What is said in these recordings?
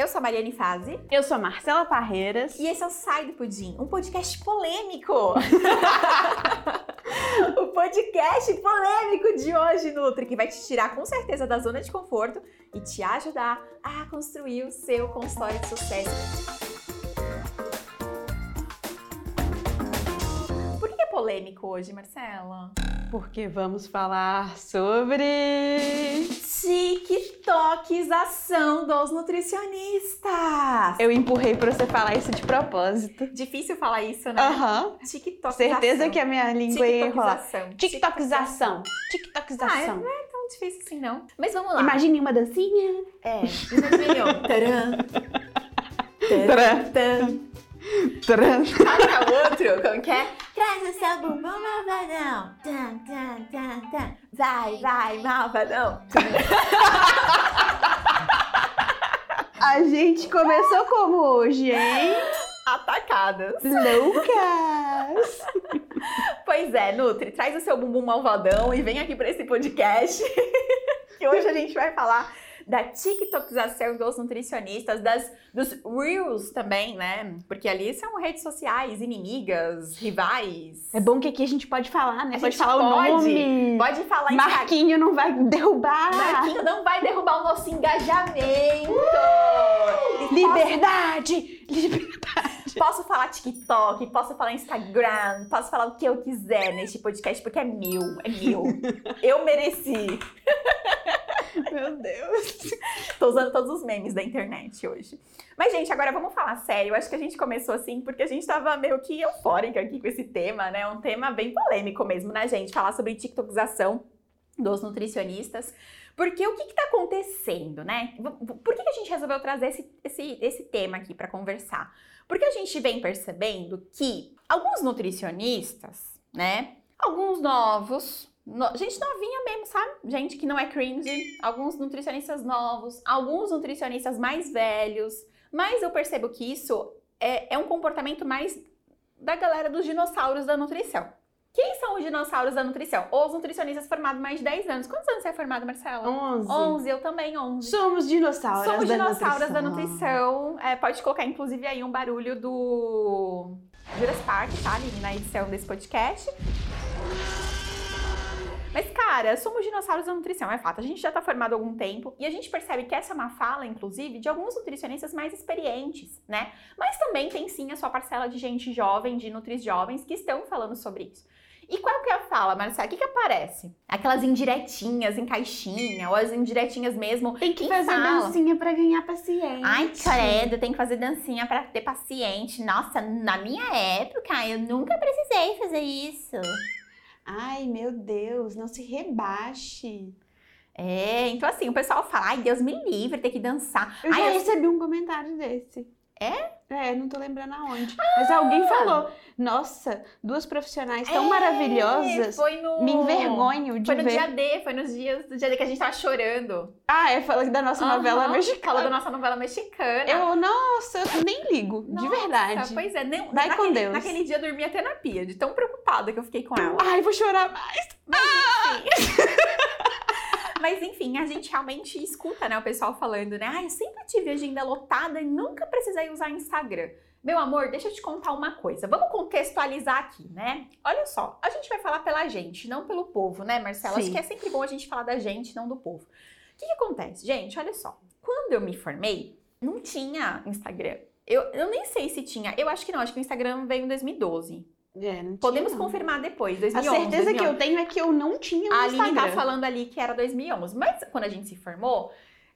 Eu sou a Mariane Fazi. Eu sou a Marcela Parreiras. E esse é o Sai do Pudim, um podcast polêmico. o podcast polêmico de hoje, Nutri, que vai te tirar com certeza da zona de conforto e te ajudar a construir o seu consultório de sucesso. Por que é polêmico hoje, Marcela? Porque vamos falar sobre TikTokização dos nutricionistas. Eu empurrei pra você falar isso de propósito. Difícil falar isso, né? Aham. TikTokização. Certeza que a minha língua ia enrolar. TikTokização. TikTokização. Ah, não é tão difícil assim, não. Mas vamos lá. Imagine uma dancinha. É, imagine, ó. Taran. Taran. Taran. Tcharam. Toca outro, como que é? Traz o seu bumbum malvadão. Tan, tan, tan, tan. Vai, vai, malvadão. A gente começou como hoje, hein? Atacadas. Loucas! Pois é, Nutri, traz o seu bumbum malvadão e vem aqui para esse podcast. que hoje a gente vai falar da TikTokização dos nutricionistas, das, dos Reels também, né? Porque ali são redes sociais, inimigas, rivais. É bom que aqui a gente pode falar, né? A pode falar pode, o nome. Pode falar em Marquinho não vai derrubar. Marquinho não vai derrubar o nosso engajamento. E Liberdade! Liberdade! Posso, posso falar TikTok, posso falar Instagram, posso falar o que eu quiser neste podcast, porque é meu, é meu. eu mereci. Meu Deus. Tô usando todos os memes da internet hoje. Mas, gente, agora vamos falar sério. Acho que a gente começou assim porque a gente tava meio que eufórica aqui com esse tema, né? Um tema bem polêmico mesmo, né, gente? Falar sobre TikTokização dos nutricionistas. Porque o que está acontecendo, né? Por que, que a gente resolveu trazer esse, esse, esse tema aqui para conversar? Porque a gente vem percebendo que alguns nutricionistas, né? Alguns novos, no, gente novinha sabe? Gente que não é cringe, alguns nutricionistas novos, alguns nutricionistas mais velhos, mas eu percebo que isso é, é um comportamento mais da galera dos dinossauros da nutrição. Quem são os dinossauros da nutrição? Os nutricionistas formados mais de 10 anos. Quantos anos você é formado, Marcela? 11. 11, eu também, 11. Somos dinossauros Somos da dinossauros da nutrição. nutrição. É, pode colocar, inclusive, aí um barulho do Jurassic Park, tá? Ali na edição desse podcast. Mas, cara, somos dinossauros da nutrição, é fato. A gente já tá formado há algum tempo e a gente percebe que essa é uma fala, inclusive, de alguns nutricionistas mais experientes, né? Mas também tem sim a sua parcela de gente jovem, de nutris jovens, que estão falando sobre isso. E qual que é a fala, Marcela? O que que aparece? Aquelas indiretinhas em caixinha, ou as indiretinhas mesmo Tem que fazer sala. dancinha pra ganhar paciente. Ai, credo, tem que fazer dancinha pra ter paciente. Nossa, na minha época, eu nunca precisei fazer isso. Ai, meu Deus, não se rebaixe. É, então assim, o pessoal fala, ai, Deus me livre, ter que dançar. Eu ai, já eu- recebi um comentário desse. É? É, não tô lembrando aonde. Mas alguém falou, nossa, duas profissionais tão É, maravilhosas. Foi no... Me envergonho de Foi no ver. dia D, foi nos dias do dia D que a gente tava chorando. Ah, é, falando da nossa novela Aham, mexicana. Falou da nossa novela mexicana. Eu, nossa, eu nem ligo, de Nossa, verdade. Pois é, nem, Vai com naquele, Deus. naquele dia eu dormi até na pia, de tão preocupada que eu fiquei com ela. Ai, vou chorar mais. Mas enfim, a gente realmente escuta, né, o pessoal falando, né? Ah, eu sempre tive agenda lotada e nunca precisei usar Instagram. Meu amor, deixa eu te contar uma coisa. Vamos contextualizar aqui, né? Olha só, a gente vai falar pela gente, não pelo povo, né, Marcela? Acho Sim. que é sempre bom a gente falar da gente, não do povo. O que, que acontece? Gente, olha só. Quando eu me formei, não tinha Instagram. Eu, eu nem sei se tinha. Eu acho que não. Acho que o Instagram veio em 2012. É, Podemos não. confirmar depois. A 2011, certeza que 2011. eu tenho é que eu não tinha um A Aline Instagram. tá falando ali que era 2011, mas quando a gente se formou,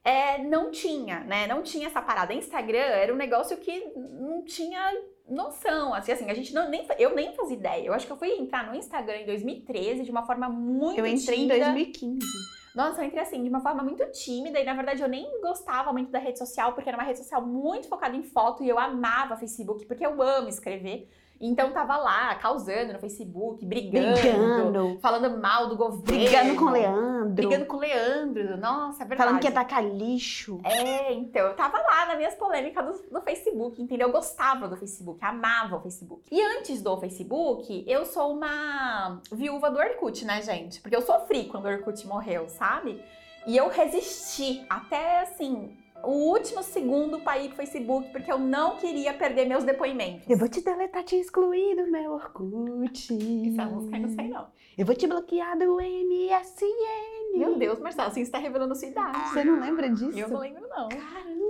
é, não tinha, né? Não tinha essa parada. Instagram era um negócio que não tinha noção. Assim, assim a gente não, nem, eu nem fazia ideia. Eu acho que eu fui entrar no Instagram em 2013 de uma forma muito Eu entrei em tímida. 2015. Nossa, eu entrei assim, de uma forma muito tímida e na verdade eu nem gostava muito da rede social, porque era uma rede social muito focada em foto e eu amava Facebook, porque eu amo escrever. Então tava lá, causando no Facebook, brigando, Brigando. falando mal do governo. Brigando com o Leandro. Brigando com o Leandro. Nossa, é verdade. Falando que ia tacar lixo. É, então, eu tava lá nas minhas polêmicas do, do Facebook, entendeu? Eu gostava do Facebook, amava o Facebook. E antes do Facebook, eu sou uma viúva do Orkut, né, gente? Porque eu sofri quando o Orkut morreu, sabe? E eu resisti até, assim, o último segundo para ir pro Facebook, porque eu não queria perder meus depoimentos. Eu vou te deletar, te excluir do meu Orkut. Essa música eu não sei não. Eu vou te bloquear do MSN. Meu Deus, Marcelo, assim você tá revelando sua idade. Você não lembra disso? Eu não lembro não. Caramba.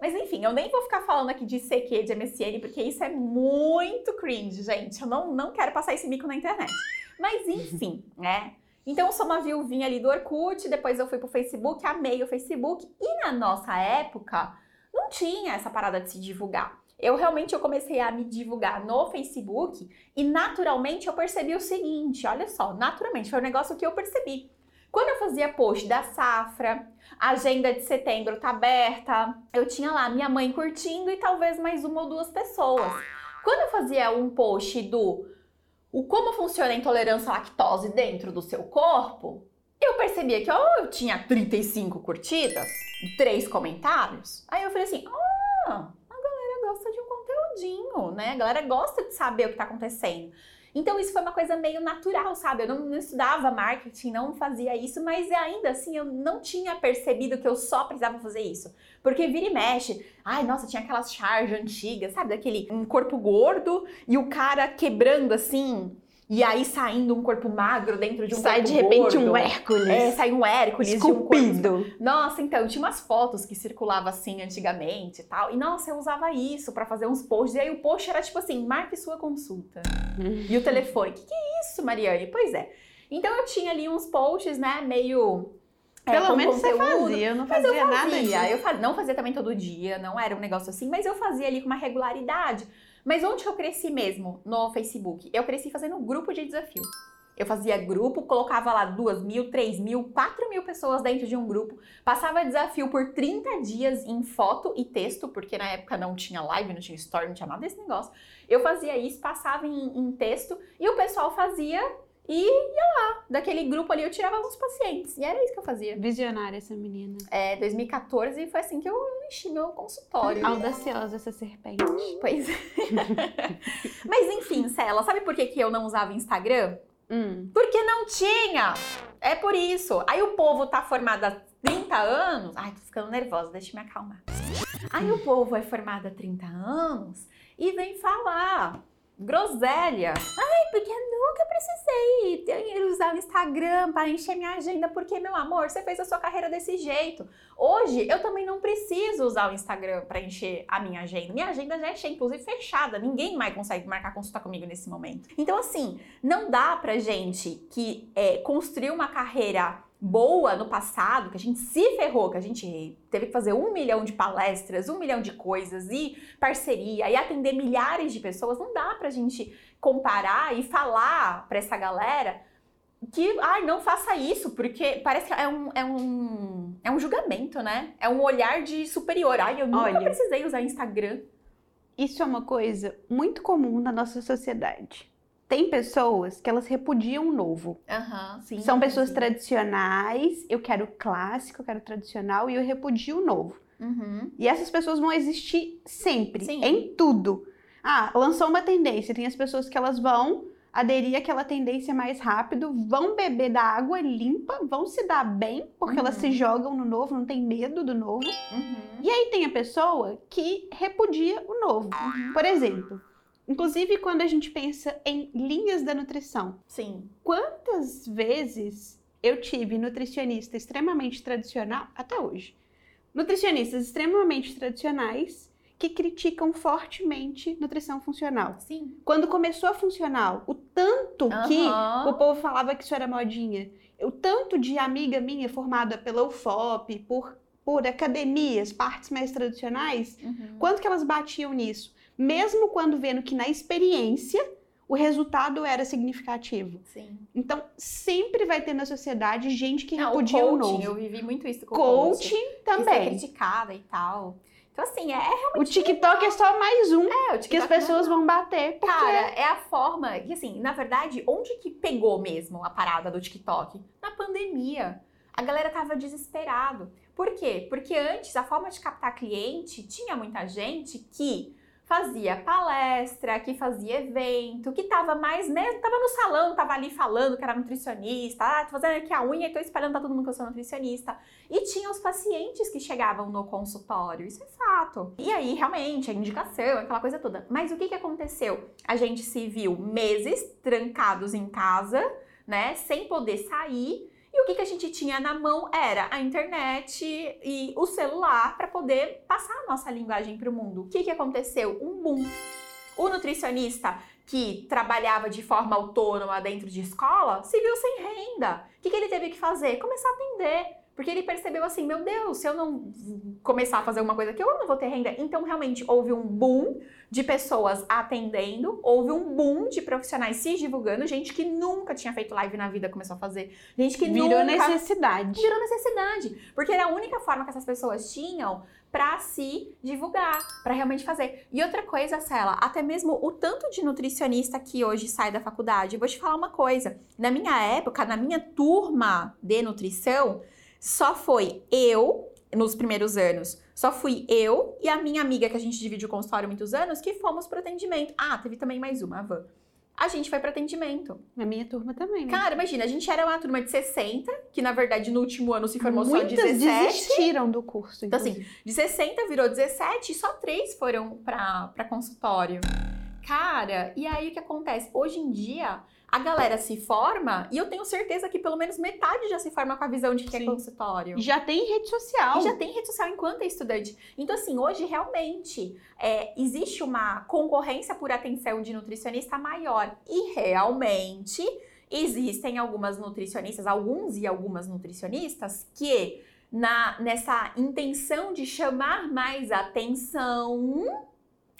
Mas enfim, eu nem vou ficar falando aqui de CQ, de MSN, porque isso é muito cringe, gente. Eu não, não quero passar esse mico na internet. Mas enfim, né? Então eu sou uma viuvinha ali do Orkut, depois eu fui pro Facebook, amei o Facebook. E na nossa época, não tinha essa parada de se divulgar. Eu realmente eu comecei a me divulgar no Facebook e naturalmente eu percebi o seguinte, olha só, naturalmente foi um negócio que eu percebi. Quando eu fazia post da safra, a agenda de setembro tá aberta, eu tinha lá minha mãe curtindo e talvez mais uma ou duas pessoas. Quando eu fazia um post do o como funciona a intolerância à lactose dentro do seu corpo, eu percebia que oh, eu tinha 35 curtidas, três comentários. Aí eu falei assim: ah, a galera gosta de um conteúdinho, né? A galera gosta de saber o que tá acontecendo. Então isso foi uma coisa meio natural, sabe? Eu não, não, estudava marketing, não fazia isso, mas ainda assim eu não tinha percebido que eu só precisava fazer isso. Porque vira e mexe, ai nossa, tinha aquelas charges antigas, sabe? Daquele um corpo gordo e o cara quebrando assim e aí saindo um corpo magro dentro de um sai corpo de repente gordo. um Hércules. É, sai um Hércules de um Esculpido. corpo. Nossa, então, tinha umas fotos que circulavam assim antigamente e tal. E nossa, eu usava isso pra fazer uns posts. E aí o post era tipo assim: marque sua consulta. E o telefone. Que que é isso, Mariane? Pois é. Então eu tinha ali uns posts, né, meio. é, Pelo menos você conteúdo. fazia, eu não Mas fazia eu nada fazia, disso. eu não fazia também todo dia, não era um negócio assim, mas eu fazia ali com uma regularidade. Mas onde eu cresci mesmo? No Facebook. Eu cresci fazendo grupo de desafio. Eu fazia grupo, colocava lá duas mil, três mil, quatro mil pessoas dentro de um grupo, passava desafio por 30 dias em foto e texto, porque na época não tinha live, não tinha story, não tinha nada desse negócio. Eu fazia isso, passava em, em texto e o pessoal fazia e ia lá. Daquele grupo ali eu tirava alguns pacientes. E era isso que eu fazia. Visionária essa menina. É, 2014 foi assim que eu enchi meu consultório. Audaciosa essa serpente. Pois é. Mas enfim, Cela, sabe por que, que eu não usava Instagram? Hum. Porque não tinha! É por isso. Aí o povo tá formado há 30 anos. Ai, tô ficando nervosa, deixa eu me acalmar. Aí o povo é formado há 30 anos e vem falar groselha. Ai, porque nunca precisei usar o Instagram para encher minha agenda, porque, meu amor, você fez a sua carreira desse jeito. Hoje, eu também não preciso usar o Instagram para encher a minha agenda. Minha agenda já é cheia, inclusive fechada. Ninguém mais consegue marcar consulta comigo nesse momento. Então, assim, não dá pra gente que é, construiu uma carreira boa no passado, que a gente se ferrou, que a gente teve que fazer um milhão de palestras, um milhão de coisas e parceria e atender milhares de pessoas, não dá pra gente comparar e falar pra essa galera que, ai, não faça isso, porque parece que é um, é um, é um julgamento, né? É um olhar de superior. Ai, eu nunca Olha. precisei usar Instagram. Isso é uma coisa muito comum na nossa sociedade. Tem pessoas que elas repudiam o novo. Aham, sim. São pessoas sim. tradicionais, eu quero clássico, eu quero tradicional e eu repudio o novo. Uhum. E essas pessoas vão existir sempre, Sim. em tudo. Ah, lançou uma tendência, tem as pessoas que elas vão aderir àquela tendência mais rápido, vão beber da água limpa, vão se dar bem, porque elas Uhum. se jogam no novo, não tem medo do novo. Uhum. E aí tem a pessoa que repudia o novo. Por exemplo, inclusive quando a gente pensa em linhas da nutrição, Sim. quantas vezes eu tive nutricionista extremamente tradicional, até hoje, nutricionistas extremamente tradicionais que criticam fortemente nutrição funcional. Sim. Quando começou a funcional, o tanto que Aham. o povo falava que isso era modinha, o tanto de amiga minha formada pela UFOP, por, por academias, partes mais tradicionais, Uhum. quanto que elas batiam nisso? Mesmo quando vendo que na experiência o resultado era significativo. Sim. Então, sempre vai ter na sociedade gente que repudia o o coaching, novo. eu vivi muito isso com o Coaching coaching. Que ser também. criticada e tal. Então, assim, é, é O TikTok é só mais um é, o que as TikTok pessoas vão bater. Porque Cara, é a forma que, assim, na verdade, onde que pegou mesmo a parada do TikTok? Na pandemia. A galera tava desesperado. Por quê? Porque antes a forma de captar cliente tinha muita gente que fazia palestra, que fazia evento, que tava mais, né, tava no salão, tava ali falando que era nutricionista, ah, tô fazendo aqui a unha e tô espalhando pra todo mundo que eu sou nutricionista. E tinha os pacientes que chegavam no consultório, isso é fato. E aí, realmente, a indicação, aquela coisa toda. Mas o que que aconteceu? A gente se viu meses trancados em casa, né, sem poder sair, o que, que a gente tinha na mão era a internet e o celular para poder passar a nossa linguagem para o mundo. O que, que aconteceu? Um boom. O nutricionista que trabalhava de forma autônoma dentro de escola se viu sem renda. O que, que ele teve que fazer? Começar a atender. Porque ele percebeu assim, meu Deus, se eu não começar a fazer uma coisa aqui, eu não vou ter renda. Então, realmente, houve um boom de pessoas atendendo, houve um boom de profissionais se divulgando, gente que nunca tinha feito live na vida começou a fazer. Gente que Virou nunca... necessidade. Virou necessidade. Porque era a única forma que essas pessoas tinham para se divulgar, para realmente fazer. E outra coisa, Cela, até mesmo o tanto de nutricionista que hoje sai da faculdade. Eu vou te falar uma coisa. Na minha época, na minha turma de nutrição, só foi eu, nos primeiros anos, só fui eu e a minha amiga, que a gente divide o consultório há muitos anos, que fomos pro atendimento. Ah, teve também mais uma, a Van. A gente foi pro atendimento. Na minha turma também. Né? Cara, imagina, a gente era uma turma de 60, que na verdade no último ano se formou Muitas só 17. desistiram do curso. Então, inclusive. assim, de 60 virou 17 e só três foram pra consultório. Cara, e aí o que acontece? Hoje em dia, a galera se forma e eu tenho certeza que pelo menos metade já se forma com a visão de que é Sim. consultório. já tem rede social. E já tem rede social enquanto é estudante. Então, assim, hoje realmente é, existe uma concorrência por atenção de nutricionista maior. E realmente existem algumas nutricionistas, alguns e algumas nutricionistas, que na, nessa intenção de chamar mais atenção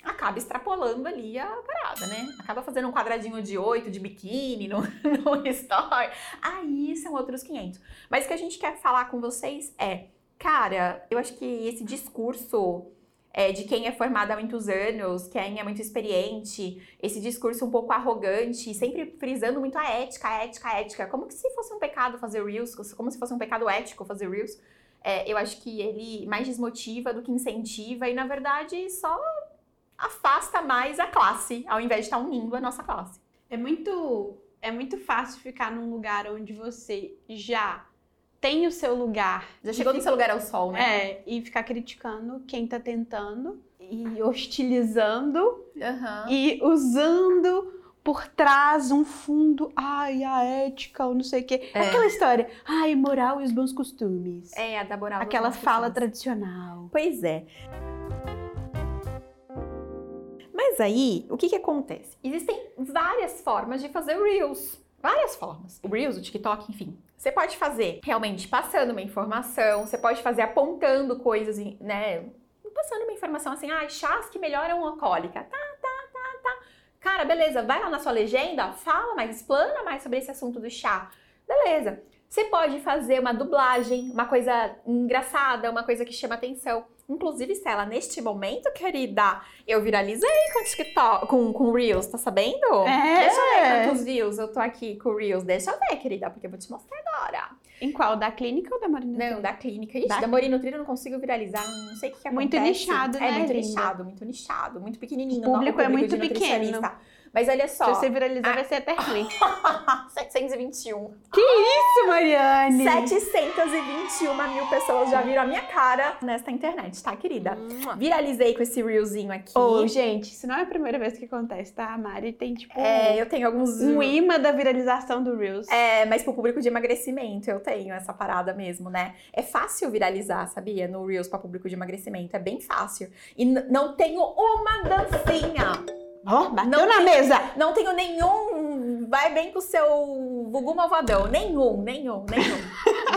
acaba extrapolando ali a parada, né? Acaba fazendo um quadradinho de oito de biquíni no, no story. Aí são outros 500. Mas o que a gente quer falar com vocês é, cara, eu acho que esse discurso é, de quem é formado há muitos anos, quem é muito experiente, esse discurso um pouco arrogante, sempre frisando muito a ética, a ética, a ética, como se fosse um pecado fazer reels, como se fosse um pecado ético fazer reels. É, eu acho que ele mais desmotiva do que incentiva e, na verdade, só afasta mais a classe, ao invés de estar unindo a nossa classe. É muito, é muito fácil ficar num lugar onde você já tem o seu lugar. Já chegou no seu lugar ao sol, né? É, e ficar criticando quem tá tentando e hostilizando Aham. e usando por trás um fundo, ai, a ética, ou não sei o quê. É. Aquela história, ai, moral e os bons costumes. É, a da moral Aquela fala fãs. tradicional. Pois é. Mas aí, o que que acontece? Existem várias formas de fazer Reels. Várias formas. O Reels, o TikTok, enfim. Você pode fazer realmente passando uma informação, você pode fazer apontando coisas, né? Passando uma informação assim, ah, chás que melhoram a cólica. Tá, tá, tá, tá. Cara, beleza, vai lá na sua legenda, fala mais, explana mais sobre esse assunto do chá. Beleza. Você pode fazer uma dublagem, uma coisa engraçada, uma coisa que chama atenção. Inclusive, Stella, neste momento, querida, eu viralizei com TikTok, com, com Reels, tá sabendo? É. Deixa eu ver quantos views eu tô aqui com Reels. Deixa eu ver, querida, porque eu vou te mostrar agora. Em qual? Da clínica ou da Marina? Não, da clínica. Ixi, Da da, Mori Nutri eu não consigo viralizar, não sei o que, que Muito acontece. nichado, É né, muito linda? nichado, muito nichado, muito pequenininho. O público não, é muito de pequeno. Mas olha Se só, você viralizar, Ah. vai ser até ruim. 721. Isso, Mariane! 721 mil pessoas já viram a minha cara nesta internet, tá, querida? Viralizei com esse reelzinho aqui. Ô, gente, isso não é a primeira vez que acontece, tá? A Mari tem, tipo, É, eu tenho alguns. um imã da viralização do Reels. É, mas pro público de emagrecimento eu tenho essa parada mesmo, né? É fácil viralizar, sabia? No Reels pra público de emagrecimento. É bem fácil. E não tenho uma dancinha. Ó, bateu Não na tem- mesa! Não tenho nenhum. Vai bem com o seu Gugu Malvadão. Nenhum, nenhum, nenhum.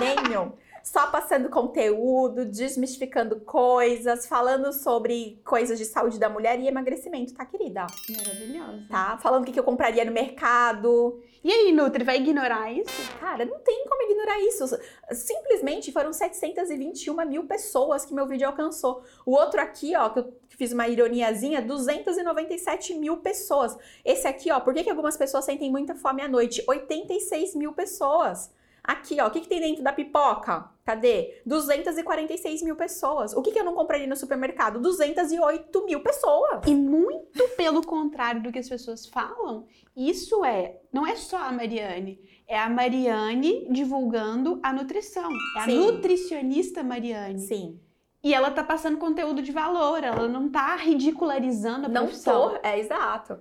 nenhum. Só passando conteúdo, desmistificando coisas, falando sobre coisas de saúde da mulher e emagrecimento, tá, querida? Maravilhosa. Tá? Falando o que que eu compraria no mercado. E aí, Nutri, vai ignorar isso? Cara, não tem como ignorar isso. Simplesmente foram 721 mil pessoas que meu vídeo alcançou. O outro aqui, ó, que eu fiz uma ironiazinha, 297 mil pessoas. Esse aqui, ó, por que, que algumas pessoas sentem muita fome à noite? 86 mil pessoas. Aqui, ó, o que, que tem dentro da pipoca? Cadê? 246 mil pessoas. O que, que eu não compraria no supermercado? 208 mil pessoas. E muito pelo contrário do que as pessoas falam, isso é, não é só a Mariane, é a Mariane divulgando a nutrição. É a Sim. nutricionista Mariane. Sim. E ela tá passando conteúdo de valor, ela não tá ridicularizando a Não profissão. tô, é exato.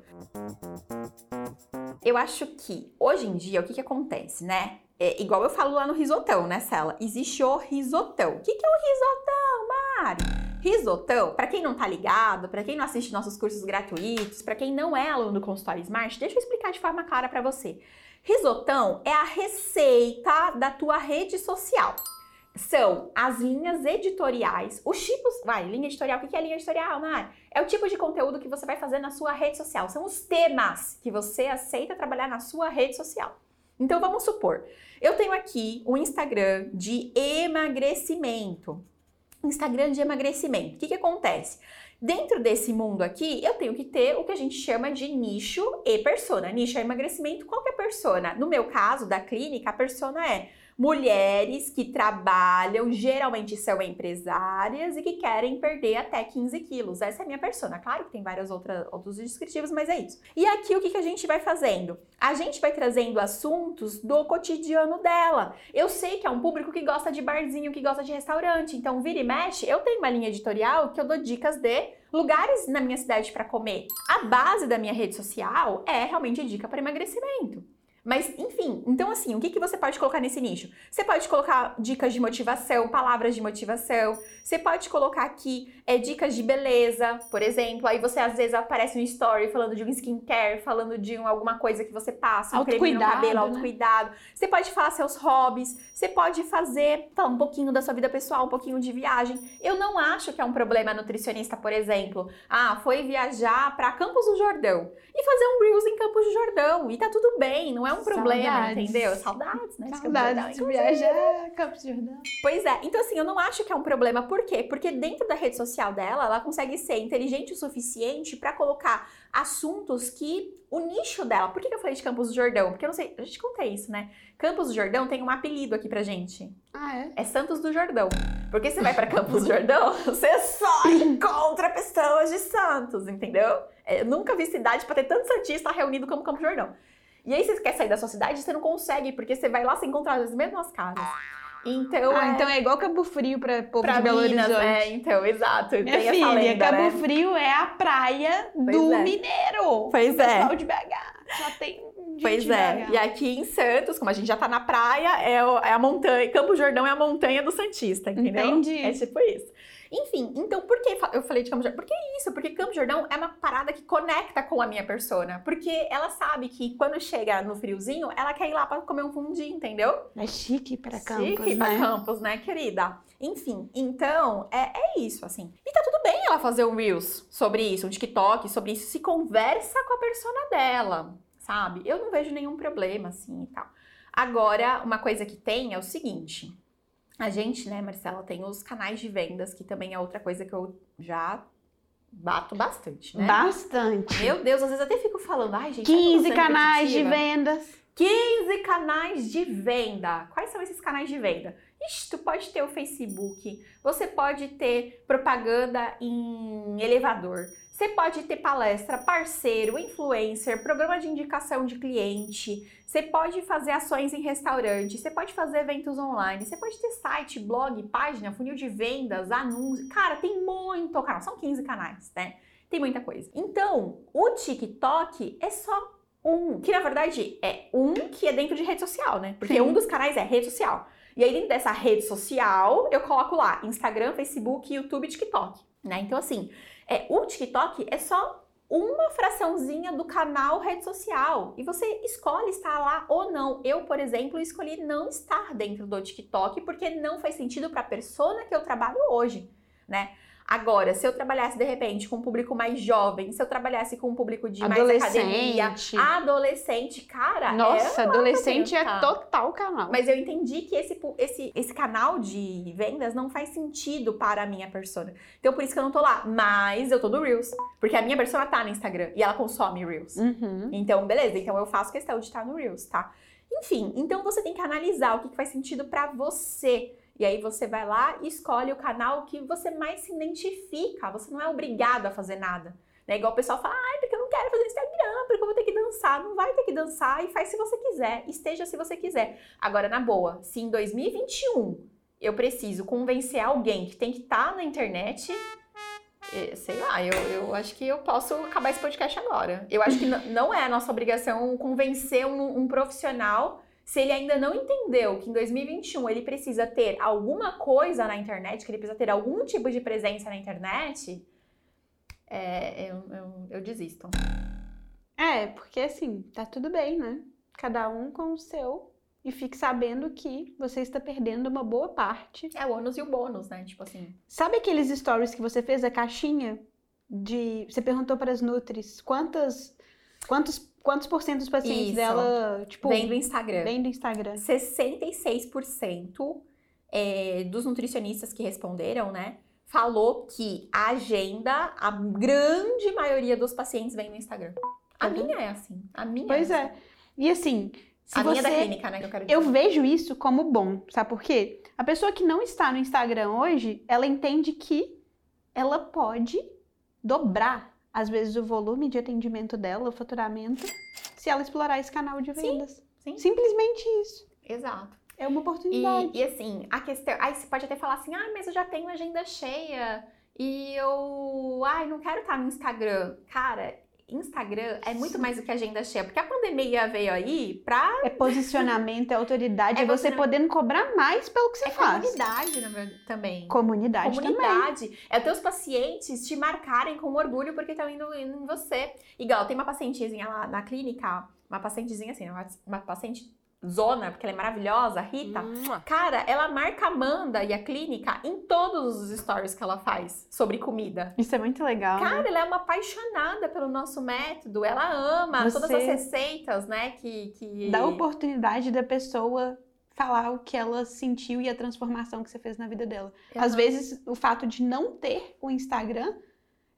Eu acho que hoje em dia o que, que acontece, né? É, igual eu falo lá no risotão, né, Cela? Existe o risotão. O que, que é o risotão, Mari? Risotão, pra quem não tá ligado, pra quem não assiste nossos cursos gratuitos, pra quem não é aluno do consultório Smart, deixa eu explicar de forma clara pra você. Risotão é a receita da tua rede social. São as linhas editoriais, os tipos. Vai, linha editorial. O que é linha editorial, Mari? É o tipo de conteúdo que você vai fazer na sua rede social. São os temas que você aceita trabalhar na sua rede social. Então vamos supor, eu tenho aqui um Instagram de emagrecimento. Instagram de emagrecimento. O que, que acontece? Dentro desse mundo aqui, eu tenho que ter o que a gente chama de nicho e persona. Nicho é emagrecimento. Qual que é a persona? No meu caso, da clínica, a persona é mulheres que trabalham, geralmente são empresárias e que querem perder até 15 quilos. Essa é a minha persona. Claro que tem vários outros descritivos, mas é isso. E aqui o que, que a gente vai fazendo? A gente vai trazendo assuntos do cotidiano dela. Eu sei que é um público que gosta de barzinho, que gosta de restaurante. Então, vira e mexe, eu tenho uma linha editorial que eu dou dicas de lugares na minha cidade para comer. A base da minha rede social é realmente dica para emagrecimento. Mas, enfim, então assim, o que, que você pode colocar nesse nicho? Você pode colocar dicas de motivação, palavras de motivação. Você pode colocar aqui é, dicas de beleza, por exemplo. Aí você às vezes aparece no story falando de um skincare, falando de um, alguma coisa que você passa, um creme no Autocuidado, cabelo, né? autocuidado. Você pode falar seus hobbies, você pode fazer falar um pouquinho da sua vida pessoal, um pouquinho de viagem. Eu não acho que é um problema nutricionista, por exemplo. Ah, foi viajar para Campos do Jordão e fazer um Reels em Campos do Jordão. E tá tudo bem, não é um problema, Saudades. entendeu? Saudades, né? de Saudades de Jordão. viajar, Campos do Jordão. Pois é, então assim, eu não acho que é um problema. Por quê? Porque dentro da rede social dela, ela consegue ser inteligente o suficiente para colocar assuntos que o nicho dela. Por que eu falei de Campos do Jordão? Porque eu não sei, a gente contei isso, né? Campos do Jordão tem um apelido aqui pra gente. Ah, é? É Santos do Jordão. Porque você vai pra Campos do Jordão, você só encontra pessoas de Santos, entendeu? É, eu nunca vi cidade pra ter tanto santista reunido como Campos do Jordão. E aí você quer sair da sua cidade, você não consegue, porque você vai lá se encontrar as mesmas casas. Então, Ah, é... então é igual Cabo Frio pra povo Pra de Belo Minas, Horizonte. é, então, exato. Minha tem filha, lenda, Cabo né? Frio é a praia Pois do é. mineiro. Pois O é. pessoal de BH. Só tem Pois é. BH. E aqui em Santos, como a gente já tá na praia, é, o- é a montanha. Campo Jordão é a montanha do Santista, entendeu? Entendi. É tipo isso. Enfim, então por que eu falei de Campo Jordão? Porque é isso, porque Campo Jordão é uma parada que conecta com a minha persona. Porque ela sabe que quando chega no friozinho, ela quer ir lá pra comer um fundi, entendeu? É chique pra Campos, Chique pra né? Campos, né, querida? Enfim, então, é, é isso, assim. E tá tudo bem ela fazer um Reels sobre isso, um TikTok sobre isso, se conversa com a persona dela, sabe? Eu não vejo nenhum problema, assim, e tal. Agora, uma coisa que tem é o seguinte. A gente, né, Marcela, tem os canais de vendas, que também é outra coisa que eu já bato bastante, né? Bastante. Meu Deus, às vezes até fico falando, ai, gente, será que eu 15 sou canais de repetitiva? vendas. 15 canais de venda. Quais são esses canais de venda? Ixi, tu pode ter o Facebook, você pode ter propaganda em elevador, você pode ter palestra, parceiro, influencer, programa de indicação de cliente, você pode fazer ações em restaurante, você pode fazer eventos online, você pode ter site, blog, página, funil de vendas, anúncio. Cara, tem muito canal, são 15 canais, né? Tem muita coisa. Então, o TikTok é só um, que na verdade é um que é dentro de rede social, né? Porque Sim. um dos canais é rede social. E aí dentro dessa rede social, eu coloco lá Instagram, Facebook, YouTube, TikTok, né? Então assim, é, o TikTok é só uma fraçãozinha do canal rede social e você escolhe estar lá ou não. Eu, por exemplo, escolhi não estar dentro do TikTok porque não faz sentido para a persona que eu trabalho hoje, né? Agora, se eu trabalhasse de repente com um público mais jovem, se eu trabalhasse com um público de mais academia, Adolescente. adolescente, cara, Nossa, é adolescente é total canal. Mas eu entendi que esse, esse, esse canal de vendas não faz sentido para a minha persona. Então por isso que eu não tô lá. Mas eu tô no Reels. Porque a minha persona tá no Instagram e ela consome Reels. Uhum. Então, beleza. Então eu faço questão de estar no Reels, tá? Enfim, então você tem que analisar o que, que faz sentido para você. E aí você vai lá e escolhe o canal que você mais se identifica. Você não é obrigado a fazer nada. Né? Igual o pessoal fala, ai, porque eu não quero fazer Instagram, porque eu vou ter que dançar. Não vai ter que dançar e faz se você quiser, esteja se você quiser. Agora, na boa, se em 2021 eu preciso convencer alguém que tem que estar tá na internet, eh, sei lá, eu, eu acho que eu posso acabar esse podcast agora. Eu acho que não é a nossa obrigação convencer um, um profissional se ele ainda não entendeu que em 2021 ele precisa ter alguma coisa na internet, que ele precisa ter algum tipo de presença na internet, é, eu, eu, eu desisto. É, porque assim, tá tudo bem, né? Cada um com o seu. E fique sabendo que você está perdendo uma boa parte. É o ônus e o bônus, né? Tipo assim. Sabe aqueles stories que você fez a caixinha de. Você perguntou para as Nutris quantas. Quantos, quantos por cento dos pacientes Isso. dela, tipo. Vem do Instagram. Vem do Instagram. 66% é, dos nutricionistas que responderam, né? falou que a agenda, a grande maioria dos pacientes vem no Instagram. A uhum. minha é assim. A minha Pois é. é. Assim. E assim. a você... minha da clínica, né? Que eu quero dizer. Eu vejo isso como bom. Sabe por quê? A pessoa que não está no Instagram hoje, ela entende que ela pode dobrar, às vezes, o volume de atendimento dela, o faturamento, se ela explorar esse canal de vendas. Sim. sim. Simplesmente isso. Exato. É uma oportunidade. E, e, assim, a questão. Aí você pode até falar assim, ah, mas eu já tenho agenda cheia e eu. Ai, não quero estar no Instagram. Cara, Instagram é muito mais do que agenda cheia, porque a pandemia veio aí pra. É posicionamento, é autoridade, é, é você podendo cobrar mais pelo que você é faz. Comunidade também. Comunidade, comunidade. também. É teus pacientes te marcarem com orgulho porque estão indo, indo em você. Igual, tem uma pacientezinha lá na clínica, uma pacientezinha assim, uma, uma paciente Zona, porque ela é maravilhosa, Rita. Cara, ela marca a Amanda e a clínica em todos os stories que ela faz sobre comida. Isso é muito legal. Cara, né? ela é uma apaixonada pelo nosso método. Ela ama Você todas as receitas, né? Que, que. Dá oportunidade da pessoa falar o que ela sentiu e a transformação que você fez na vida dela. Uhum. Às vezes, o fato de não ter o Instagram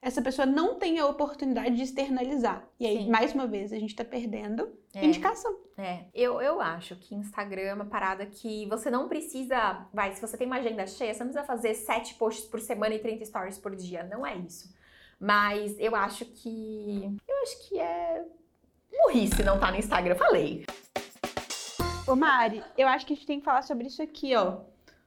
essa pessoa não tem a oportunidade de externalizar. E aí, Sim. mais uma vez, a gente tá perdendo é. indicação. É, eu, eu acho que Instagram é uma parada que você não precisa. Vai, se você tem uma agenda cheia, você não precisa fazer sete posts por semana e 30 stories por dia. Não é isso. Mas eu acho que. Eu acho que é. Burrice não tá no Instagram, falei. Ô Mari, eu acho que a gente tem que falar sobre isso aqui, ó.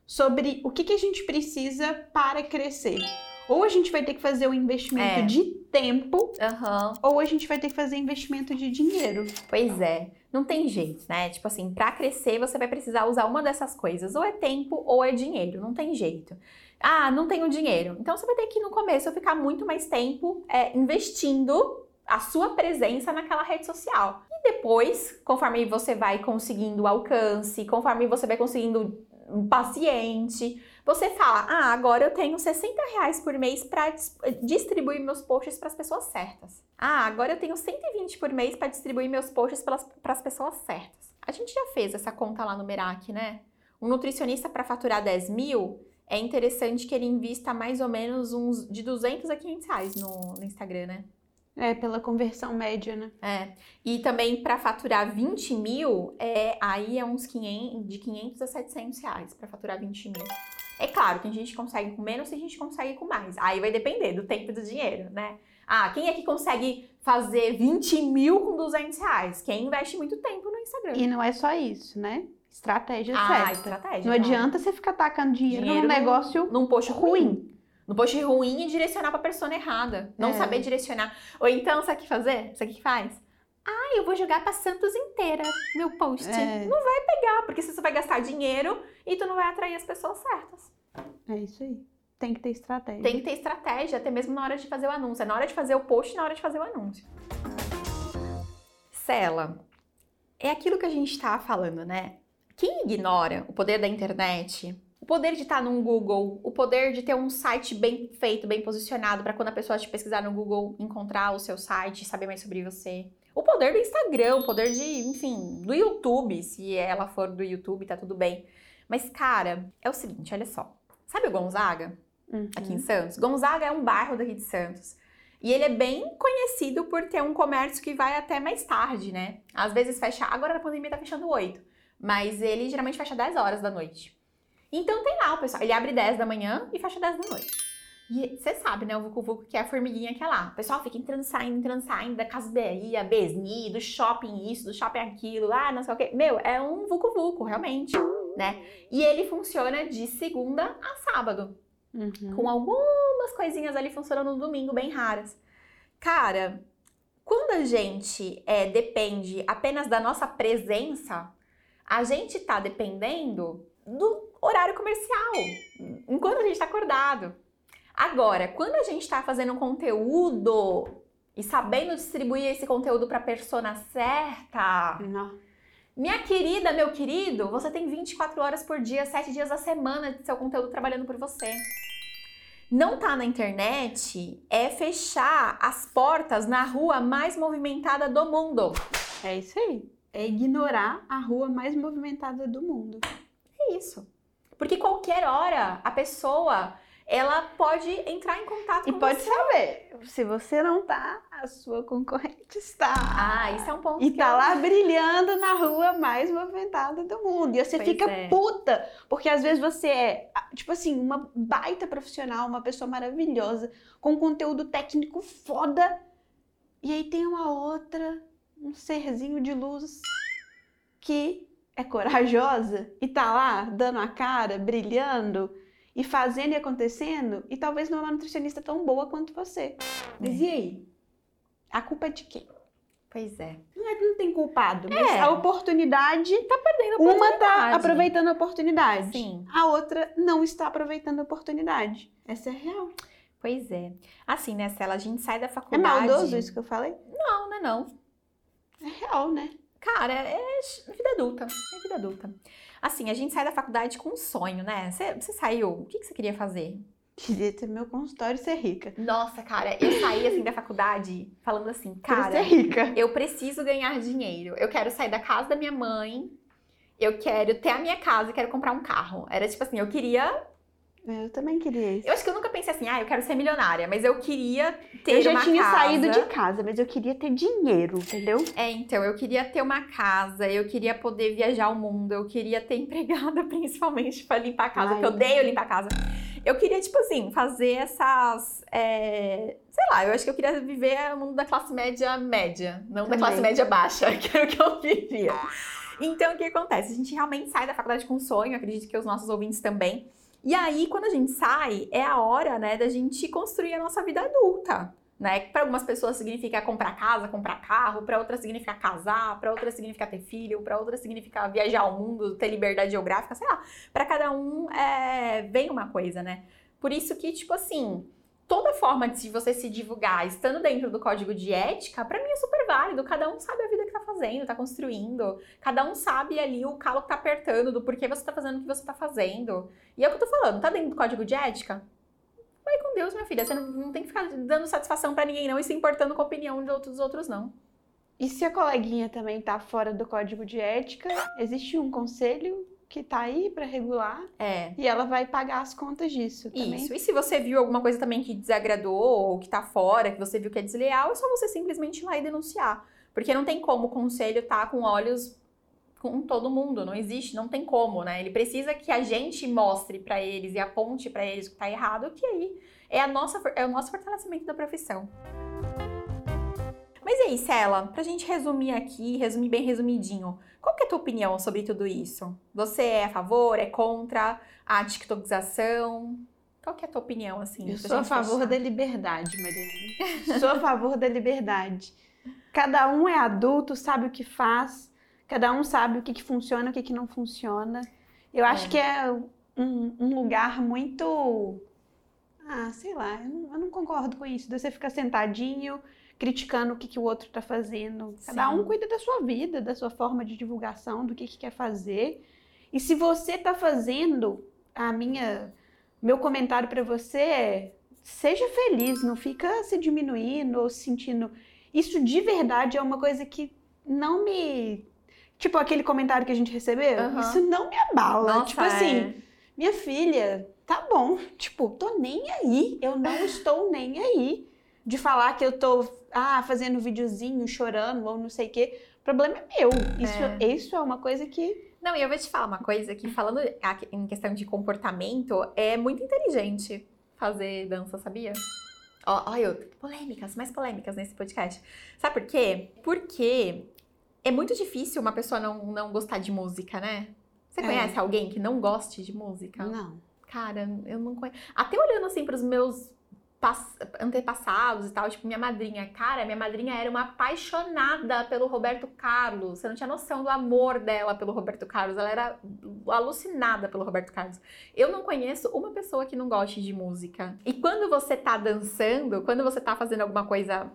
Sobre o que, que a gente precisa para crescer. Ou a gente vai ter que fazer um investimento é. de tempo, uhum. ou a gente vai ter que fazer investimento de dinheiro. Pois é. Não tem jeito, né? Tipo assim, para crescer você vai precisar usar uma dessas coisas. Ou é tempo ou é dinheiro. Não tem jeito. Ah, não tenho dinheiro. Então você vai ter que no começo ficar muito mais tempo é, investindo a sua presença naquela rede social. E depois, conforme você vai conseguindo alcance, conforme você vai conseguindo um paciente, você fala, ah, agora eu tenho 60 reais por mês para distribuir meus posts para as pessoas certas. Ah, agora eu tenho 120 por mês para distribuir meus posts para as pessoas certas. A gente já fez essa conta lá no Merak, né? Um nutricionista para faturar 10 mil, é interessante que ele invista mais ou menos uns de 200 a 500 reais no, no Instagram, né? É, pela conversão média, né? É. E também para faturar 20 mil, é, aí é uns 500, de 500 a 700 reais para faturar 20 mil. É claro, tem gente que consegue com menos e gente consegue com mais. Aí vai depender do tempo e do dinheiro, né? Ah, quem é que consegue fazer 20 mil com 200 reais? Quem investe muito tempo no Instagram. E não é só isso, né? Estratégia ah, certa. estratégia. Não claro. adianta você ficar tacando dinheiro, dinheiro num negócio num post ruim. ruim. No post ruim e direcionar pra pessoa errada. Não é. saber direcionar. Ou então, sabe o que fazer? Sabe o que faz? Ah, eu vou jogar pra Santos inteira meu post. É. Não vai pegar, porque você vai gastar dinheiro e tu não vai atrair as pessoas certas. É isso aí. Tem que ter estratégia. Tem que ter estratégia, até mesmo na hora de fazer o anúncio. É na hora de fazer o post e na hora de fazer o anúncio. Cela, é aquilo que a gente estava falando, né? Quem ignora o poder da internet, o poder de estar num Google, o poder de ter um site bem feito, bem posicionado, para quando a pessoa te pesquisar no Google, encontrar o seu site, saber mais sobre você. O poder do Instagram, o poder de, enfim, do YouTube, se ela for do YouTube, tá tudo bem. Mas, cara, é o seguinte, olha só. Sabe o Gonzaga? Uhum. Aqui em Santos? Gonzaga é um bairro daqui de Santos. E ele é bem conhecido por ter um comércio que vai até mais tarde, né? Às vezes fecha, agora na pandemia tá fechando 8, mas ele geralmente fecha 10 horas da noite. Então tem lá o pessoal, ele abre 10 da manhã e fecha 10 da noite. E você sabe, né, o Vucu Vucu, que é a formiguinha que é lá. O pessoal fica entrando, saindo, entrando, saindo da Casberia, Besni, do shopping isso, do shopping aquilo, lá, não sei o quê. Meu, é um Vucu Vucu, realmente, né? E ele funciona de segunda a sábado. Uhum. Com algumas coisinhas ali funcionando no domingo, bem raras. Cara, quando a gente é, depende apenas da nossa presença, a gente tá dependendo do horário comercial, enquanto a gente tá acordado. Agora, quando a gente está fazendo um conteúdo e sabendo distribuir esse conteúdo para a persona certa, Não. minha querida, meu querido, você tem 24 horas por dia, 7 dias da semana de seu conteúdo trabalhando por você. Não tá na internet é fechar as portas na rua mais movimentada do mundo. É isso aí. É ignorar a rua mais movimentada do mundo. É isso. Porque qualquer hora a pessoa ela pode entrar em contato E com pode você. saber, se você não tá, a sua concorrente está. Ah, isso é um ponto E que tá eu- lá brilhando na rua mais movimentada do mundo. E você Pois fica é. puta, porque às vezes você é, tipo assim, uma baita profissional, uma pessoa maravilhosa, com conteúdo técnico foda. E aí tem uma outra, um serzinho de luz que é corajosa e tá lá dando a cara, brilhando e fazendo e acontecendo, e talvez não é uma nutricionista tão boa quanto você. Mas e aí? A culpa é de quem? Pois é. Não, é, não tem culpado, mas É. a oportunidade, Tá perdendo a uma tá oportunidade. aproveitando a oportunidade, Sim, a outra não está aproveitando a oportunidade. Essa é real. pois é. Assim, né, Cela, a gente sai da É faculdade... maldoso isso que eu falei? Não, não é não. É real, né? Cara, é vida adulta. É vida adulta. Assim, a gente sai da faculdade com um sonho, né? Você, você saiu, o que, que você queria fazer? Queria ter meu consultório e ser rica. Nossa, cara, eu saí, assim, da faculdade falando assim, cara... ser rica. Eu preciso ganhar dinheiro. Eu quero sair da casa da minha mãe. Eu quero ter a minha casa e quero comprar um carro. Era tipo assim, eu queria. Eu também queria isso. Eu acho que eu nunca pensei assim, ah, eu quero ser milionária, mas eu queria ter Eu já uma tinha casa. saído de casa, mas eu queria ter dinheiro, entendeu? É, então, eu queria ter uma casa, eu queria poder viajar o mundo, eu queria ter empregada principalmente pra limpar a casa, Ai. porque eu odeio limpar a casa. Eu queria, tipo assim, fazer essas. é, Sei lá, eu acho que eu queria viver o mundo da classe média média, não da Também. classe média baixa, que era o que eu vivia. Então, o que acontece? A gente realmente sai da faculdade com um sonho, acredito que os nossos ouvintes também. E aí, quando a gente sai, é a hora, né, da gente construir a nossa vida adulta. Né? Para algumas pessoas significa comprar casa, comprar carro, para outras significa casar, para outras significa ter filho, para outras significa viajar ao mundo, ter liberdade geográfica, sei lá. Para cada um é, vem uma coisa, né? Por isso que, tipo assim, toda forma de você se divulgar estando dentro do código de ética, pra mim é super válido. Cada um sabe a vida que tá fazendo, tá construindo. Cada um sabe ali o calo que tá apertando, do porquê você tá fazendo o que você tá fazendo. E é o que eu tô falando, tá dentro do código de ética? Vai com Deus, minha filha. Você não, não tem que ficar dando satisfação pra ninguém, não, e se importando com a opinião de outros, dos outros, não. E se a coleguinha também tá fora do código de ética, existe um conselho que tá aí pra regular É. e ela vai pagar as contas disso também. Isso. E se você viu alguma coisa também que desagradou ou que tá fora, que você viu que é desleal, é só você simplesmente ir lá e denunciar. Porque não tem como o conselho tá com olhos com todo mundo, não existe, não tem como, né? Ele precisa que a gente mostre pra eles e aponte pra eles o que tá errado, que aí é a nossa é o nosso fortalecimento da profissão. Mas e aí, Cela, pra gente resumir aqui, resumir bem resumidinho, qual que é a tua opinião sobre tudo isso? Você é a favor, é contra a tiktokização? Qual que é a tua opinião, assim? Eu sou a favor fechar? da liberdade, Mariana. sou a favor da liberdade. Cada um é adulto, sabe o que faz, cada um sabe o que, que funciona, o que, que não funciona. Eu acho É. que é um, um lugar muito. Ah, sei lá, eu não, eu não concordo com isso. De você ficar sentadinho, criticando o que, que o outro tá fazendo. Cada Sim. um cuida da sua vida, da sua forma de divulgação, do que, que quer fazer. E se você tá fazendo, a minha. Meu comentário para você é: seja feliz, não fica se diminuindo ou se sentindo. Isso de verdade é uma coisa que não me. Tipo aquele comentário que a gente recebeu, Aham. isso não me abala. Nossa, tipo assim, é. minha filha, tá bom, tipo, tô nem aí, eu não estou nem aí. De falar que eu tô ah, fazendo videozinho, chorando ou não sei o quê. O problema é meu. Isso é, isso é uma coisa que. Não, e eu vou te falar uma coisa que, falando em questão de comportamento, é muito inteligente fazer dança, sabia? Olha, eu, polêmicas, mais polêmicas nesse podcast. Sabe por quê? Porque é muito difícil uma pessoa não, não gostar de música, né? Você é. conhece alguém que não goste de música? Não. Cara, eu não conheço. Até olhando assim para os meus antepassados e tal, tipo, minha madrinha. Cara, minha madrinha era uma apaixonada pelo Roberto Carlos. Você não tinha noção do amor dela pelo Roberto Carlos. Ela era alucinada pelo Roberto Carlos. Eu não conheço uma pessoa que não goste de música. E quando você tá dançando, quando você tá fazendo alguma coisa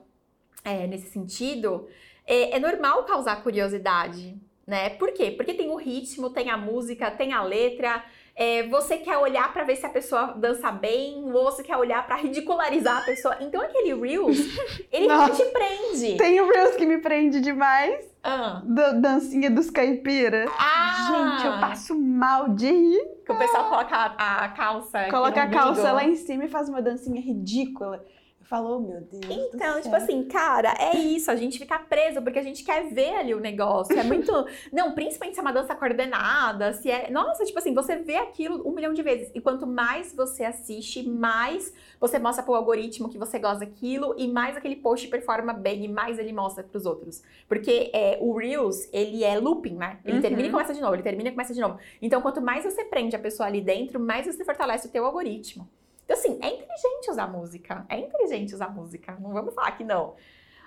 é, nesse sentido, é, é normal causar curiosidade, né? Por quê? Porque tem o ritmo, tem a música, tem a letra. É, você quer olhar para ver se a pessoa dança bem, ou você quer olhar para ridicularizar a pessoa. Então aquele Reels, ele te prende. Tem o Reels que me prende demais. Ah. Do, dancinha dos caipiras. Ah. Gente, eu passo mal de rir. Que o pessoal coloca a, a calça. Coloca a calça lá em cima e faz uma dancinha ridícula falou, meu Deus. Então, tipo assim, cara, é isso. A gente fica preso porque a gente quer ver ali o negócio. É muito. não, principalmente se é uma dança coordenada, se é. Nossa, tipo assim, você vê aquilo um milhão de vezes. E quanto mais você assiste, mais você mostra pro algoritmo que você gosta daquilo e mais aquele post performa bem e mais ele mostra pros outros. Porque é, o Reels, ele é looping, né? Ele uhum. termina e começa de novo, ele termina e começa de novo. Então, quanto mais você prende a pessoa ali dentro, mais você fortalece o teu algoritmo. Então, assim, é inteligente usar música. É inteligente usar música. Não vamos falar que não.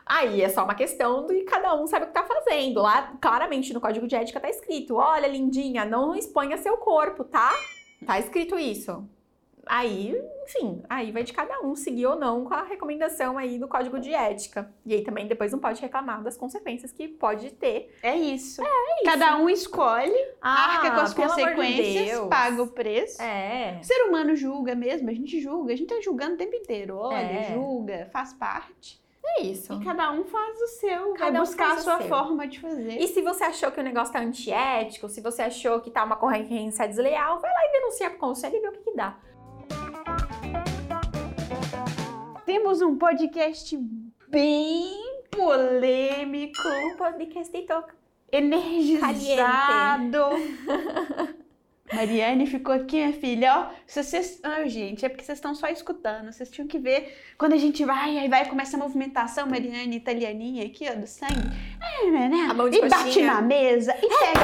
Aí é só uma questão de cada um sabe o que tá fazendo. Lá, claramente, no código de ética tá escrito: olha, lindinha, não exponha seu corpo, tá? Tá escrito isso. Aí, enfim, aí vai de cada um seguir ou não com a recomendação aí do código de ética. E aí também depois não pode reclamar das consequências que pode ter. É isso. É, é isso. Cada um escolhe, ah, arca com as consequências, de paga o preço. É. O ser humano julga mesmo, a gente julga, a gente tá julgando o tempo inteiro. Olha, é. julga, faz parte. É isso. E cada um faz o seu, cada vai buscar um a sua forma de fazer. E se você achou que o negócio tá antiético, se você achou que tá uma concorrência desleal, vai lá e denuncia pro conselho e vê o que, que dá. Temos um podcast bem polêmico. Um podcast energizado. Mariane ficou aqui, minha filha, ó. Se vocês. Oh, gente, é porque vocês estão só escutando. Vocês tinham que ver quando a gente vai, aí vai, começa a movimentação, Mariane italianinha aqui, ó, do sangue. É, né? né? e bate na mesa e pega.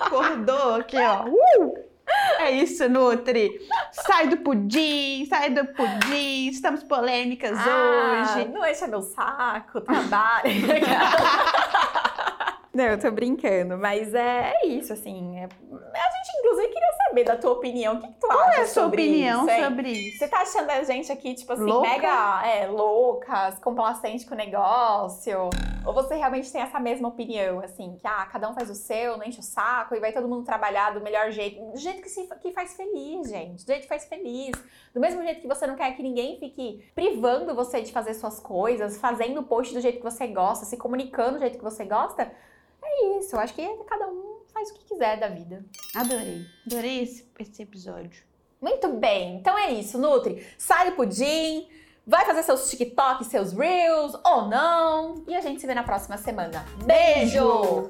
Acordou aqui, ó. Uh! É isso, Nutri. Sai do pudim, sai do pudim. Estamos polêmicas ah, hoje. Não enche meu saco, trabalho. Não, eu tô brincando, mas é, é isso, assim. É, queria saber da tua opinião. O que, que tu Qual acha é a sua opinião isso, sobre isso? Você tá achando a gente aqui, tipo assim, Louca? mega é, loucas, complacente com o negócio? Ou você realmente tem essa mesma opinião, assim, que ah, cada um faz o seu, não enche o saco e vai todo mundo trabalhar do melhor jeito? Do jeito que, se, que faz feliz, gente. Do jeito que faz feliz. Do mesmo jeito que você não quer que ninguém fique privando você de fazer suas coisas, fazendo post do jeito que você gosta, se comunicando do jeito que você gosta é isso. Eu acho que cada um faz o que quiser da vida. Adorei. Adorei esse, esse episódio. Muito bem. Então é isso, Nutri. Sai do pudim. Vai fazer seus TikTok, seus Reels ou não. E a gente se vê na próxima semana. Beijo!